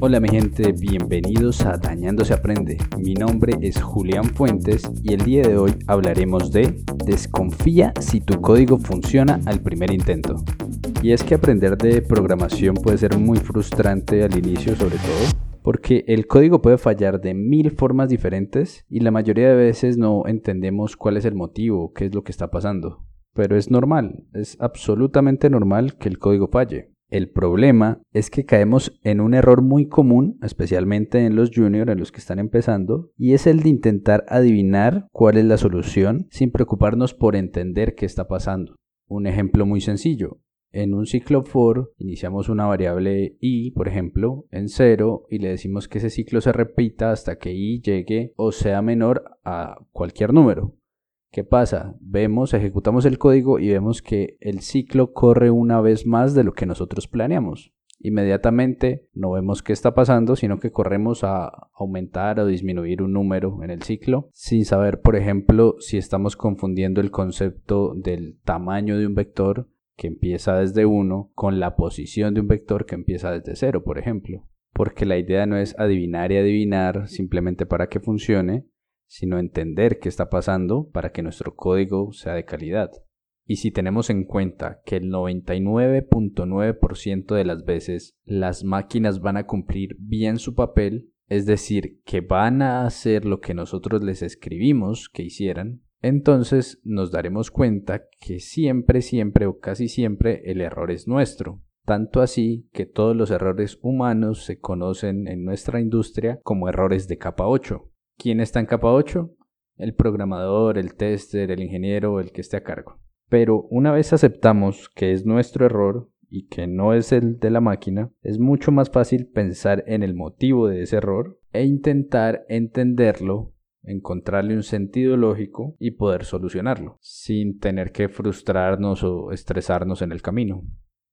Hola mi gente, bienvenidos a Dañando se aprende. Mi nombre es Julián Fuentes y el día de hoy hablaremos de Desconfía si tu código funciona al primer intento. Y es que aprender de programación puede ser muy frustrante al inicio sobre todo, porque el código puede fallar de mil formas diferentes y la mayoría de veces no entendemos cuál es el motivo, qué es lo que está pasando. Pero es normal, es absolutamente normal que el código falle. El problema es que caemos en un error muy común, especialmente en los juniors, en los que están empezando, y es el de intentar adivinar cuál es la solución sin preocuparnos por entender qué está pasando. Un ejemplo muy sencillo. En un ciclo for iniciamos una variable i, por ejemplo, en 0 y le decimos que ese ciclo se repita hasta que i llegue o sea menor a cualquier número. ¿Qué pasa? Vemos, ejecutamos el código y vemos que el ciclo corre una vez más de lo que nosotros planeamos. Inmediatamente no vemos qué está pasando, sino que corremos a aumentar o disminuir un número en el ciclo, sin saber, por ejemplo, si estamos confundiendo el concepto del tamaño de un vector que empieza desde 1 con la posición de un vector que empieza desde 0, por ejemplo. Porque la idea no es adivinar y adivinar simplemente para que funcione, sino entender qué está pasando para que nuestro código sea de calidad. Y si tenemos en cuenta que el 99.9% de las veces las máquinas van a cumplir bien su papel, es decir, que van a hacer lo que nosotros les escribimos que hicieran, entonces nos daremos cuenta que siempre, siempre o casi siempre el error es nuestro. Tanto así que todos los errores humanos se conocen en nuestra industria como errores de capa 8. ¿Quién está en capa 8? El programador, el tester, el ingeniero, el que esté a cargo. Pero una vez aceptamos que es nuestro error y que no es el de la máquina, es mucho más fácil pensar en el motivo de ese error e intentar entenderlo, encontrarle un sentido lógico y poder solucionarlo, sin tener que frustrarnos o estresarnos en el camino.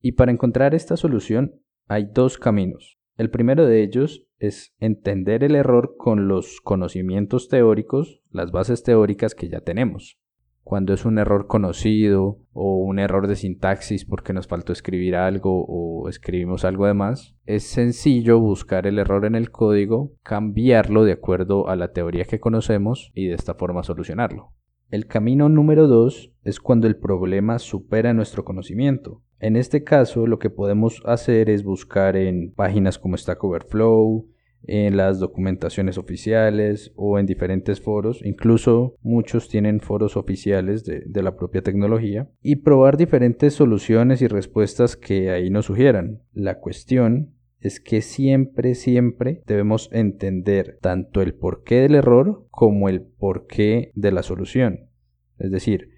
Y para encontrar esta solución hay dos caminos. El primero de ellos es entender el error con los conocimientos teóricos, las bases teóricas que ya tenemos. Cuando es un error conocido o un error de sintaxis porque nos faltó escribir algo o escribimos algo de más, es sencillo buscar el error en el código, cambiarlo de acuerdo a la teoría que conocemos y de esta forma solucionarlo. El camino número dos es cuando el problema supera nuestro conocimiento. En este caso, lo que podemos hacer es buscar en páginas como Stack Overflow, en las documentaciones oficiales o en diferentes foros, incluso muchos tienen foros oficiales de, de, la propia tecnología, y probar diferentes soluciones y respuestas que ahí nos sugieran. La cuestión es que siempre, siempre debemos entender tanto el porqué del error como el porqué de la solución. Es decir,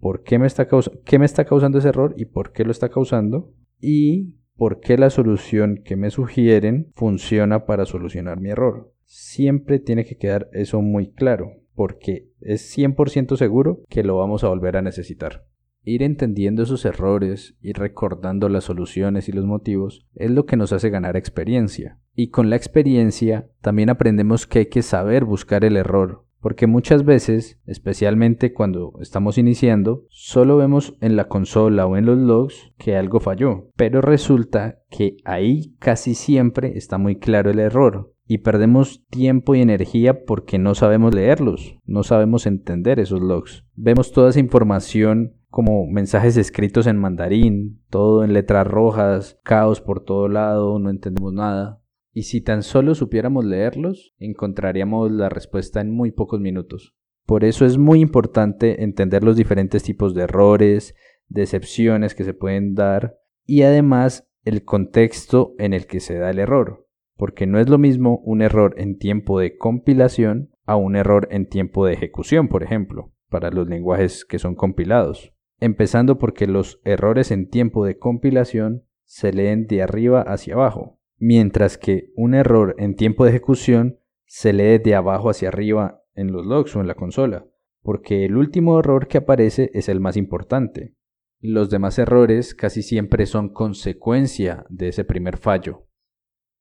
por qué me está, qué me está causando ese error y por qué lo está causando y por qué la solución que me sugieren funciona para solucionar mi error. Siempre tiene que quedar eso muy claro, porque es 100% seguro que lo vamos a volver a necesitar. Ir entendiendo esos errores y recordando las soluciones y los motivos es lo que nos hace ganar experiencia. Y con la experiencia también aprendemos que hay que saber buscar el error, porque muchas veces, especialmente cuando estamos iniciando, solo vemos en la consola o en los logs que algo falló, pero resulta que ahí casi siempre está muy claro el error, y perdemos tiempo y energía porque no sabemos leerlos, no sabemos entender esos logs. Vemos toda esa información como mensajes escritos en mandarín, todo en letras rojas, caos por todo lado, no entendemos nada. Y si tan solo supiéramos leerlos, encontraríamos la respuesta en muy pocos minutos. Por eso es muy importante entender los diferentes tipos de errores, decepciones que se pueden dar y además el contexto en el que se da el error, porque no es lo mismo un error en tiempo de compilación a un error en tiempo de ejecución, por ejemplo, para los lenguajes que son compilados empezando porque los errores en tiempo de compilación se leen de arriba hacia abajo, mientras que un error en tiempo de ejecución se lee de abajo hacia arriba en los logs o en la consola, porque el último error que aparece es el más importante. Los demás errores casi siempre son consecuencia de ese primer fallo.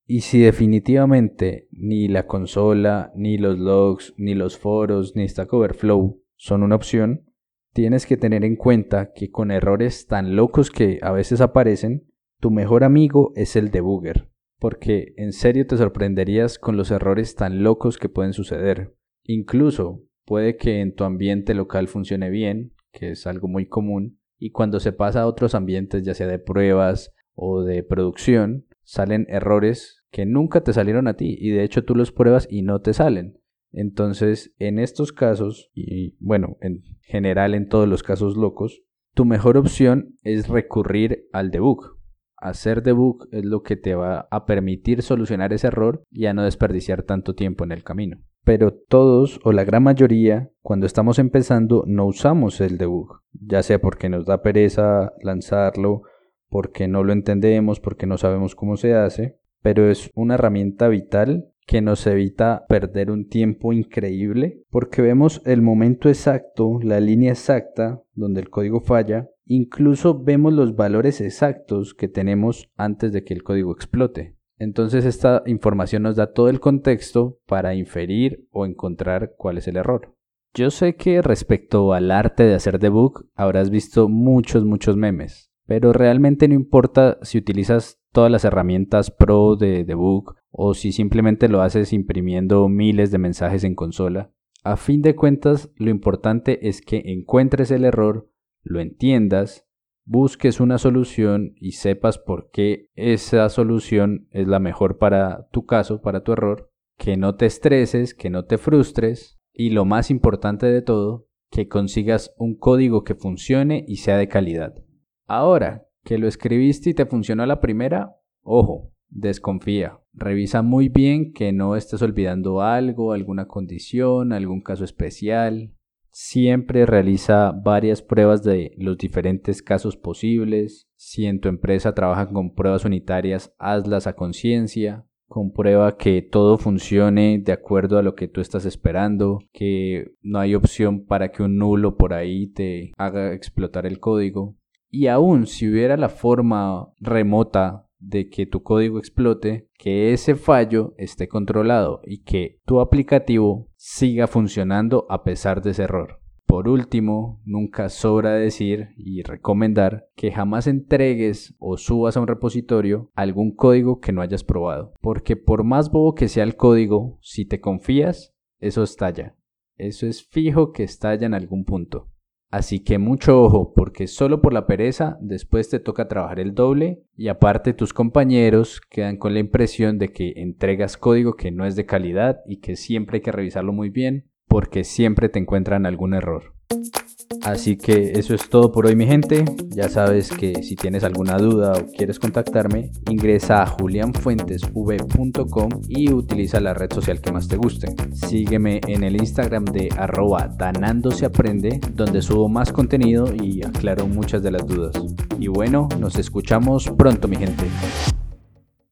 Y si definitivamente ni la consola, ni los logs, ni los foros, ni Stack Overflow son una opción, tienes que tener en cuenta que con errores tan locos que a veces aparecen, tu mejor amigo es el debugger, porque en serio te sorprenderías con los errores tan locos que pueden suceder. Incluso puede que en tu ambiente local funcione bien, que es algo muy común, y cuando se pasa a otros ambientes, ya sea de pruebas o de producción, salen errores que nunca te salieron a ti y de hecho tú los pruebas y no te salen. Entonces, en estos casos, y bueno, en general en todos los casos locos, tu mejor opción es recurrir al debug. Hacer debug es lo que te va a permitir solucionar ese error y a no desperdiciar tanto tiempo en el camino. Pero todos o la gran mayoría, cuando estamos empezando, no usamos el debug, ya sea porque nos da pereza lanzarlo, porque no lo entendemos, porque no sabemos cómo se hace, pero es una herramienta vital que nos evita perder un tiempo increíble porque vemos el momento exacto, la línea exacta donde el código falla, incluso vemos los valores exactos que tenemos antes de que el código explote. Entonces esta información nos da todo el contexto para inferir o encontrar cuál es el error. Yo sé que respecto al arte de hacer debug habrás visto muchos, muchos memes, pero realmente no importa si utilizas todas las herramientas pro de debug o si simplemente lo haces imprimiendo miles de mensajes en consola. A fin de cuentas, lo importante es que encuentres el error, lo entiendas, busques una solución y sepas por qué esa solución es la mejor para tu caso, para tu error, que no te estreses, que no te frustres y lo más importante de todo, que consigas un código que funcione y sea de calidad. Ahora, que lo escribiste y te funcionó la primera, ojo, desconfía. Revisa muy bien que no estés olvidando algo, alguna condición, algún caso especial. Siempre realiza varias pruebas de los diferentes casos posibles. Si en tu empresa trabajan con pruebas unitarias, hazlas a conciencia. Comprueba que todo funcione de acuerdo a lo que tú estás esperando, que no hay opción para que un nulo por ahí te haga explotar el código. Y aún si hubiera la forma remota de que tu código explote, que ese fallo esté controlado y que tu aplicativo siga funcionando a pesar de ese error. Por último, nunca sobra decir y recomendar que jamás entregues o subas a un repositorio algún código que no hayas probado, porque por más bobo que sea el código, si te confías, eso estalla. Eso es fijo que estalla en algún punto. Así que mucho ojo, porque solo por la pereza después te toca trabajar el doble y aparte tus compañeros quedan con la impresión de que entregas código que no es de calidad y que siempre hay que revisarlo muy bien porque siempre te encuentran algún error. Así que eso es todo por hoy mi gente. Ya sabes que si tienes alguna duda o quieres contactarme, ingresa a julianfuentesv.com y utiliza la red social que más te guste. Sígueme en el Instagram de arroba danandoseaprende donde subo más contenido y aclaro muchas de las dudas. Y bueno, nos escuchamos pronto mi gente.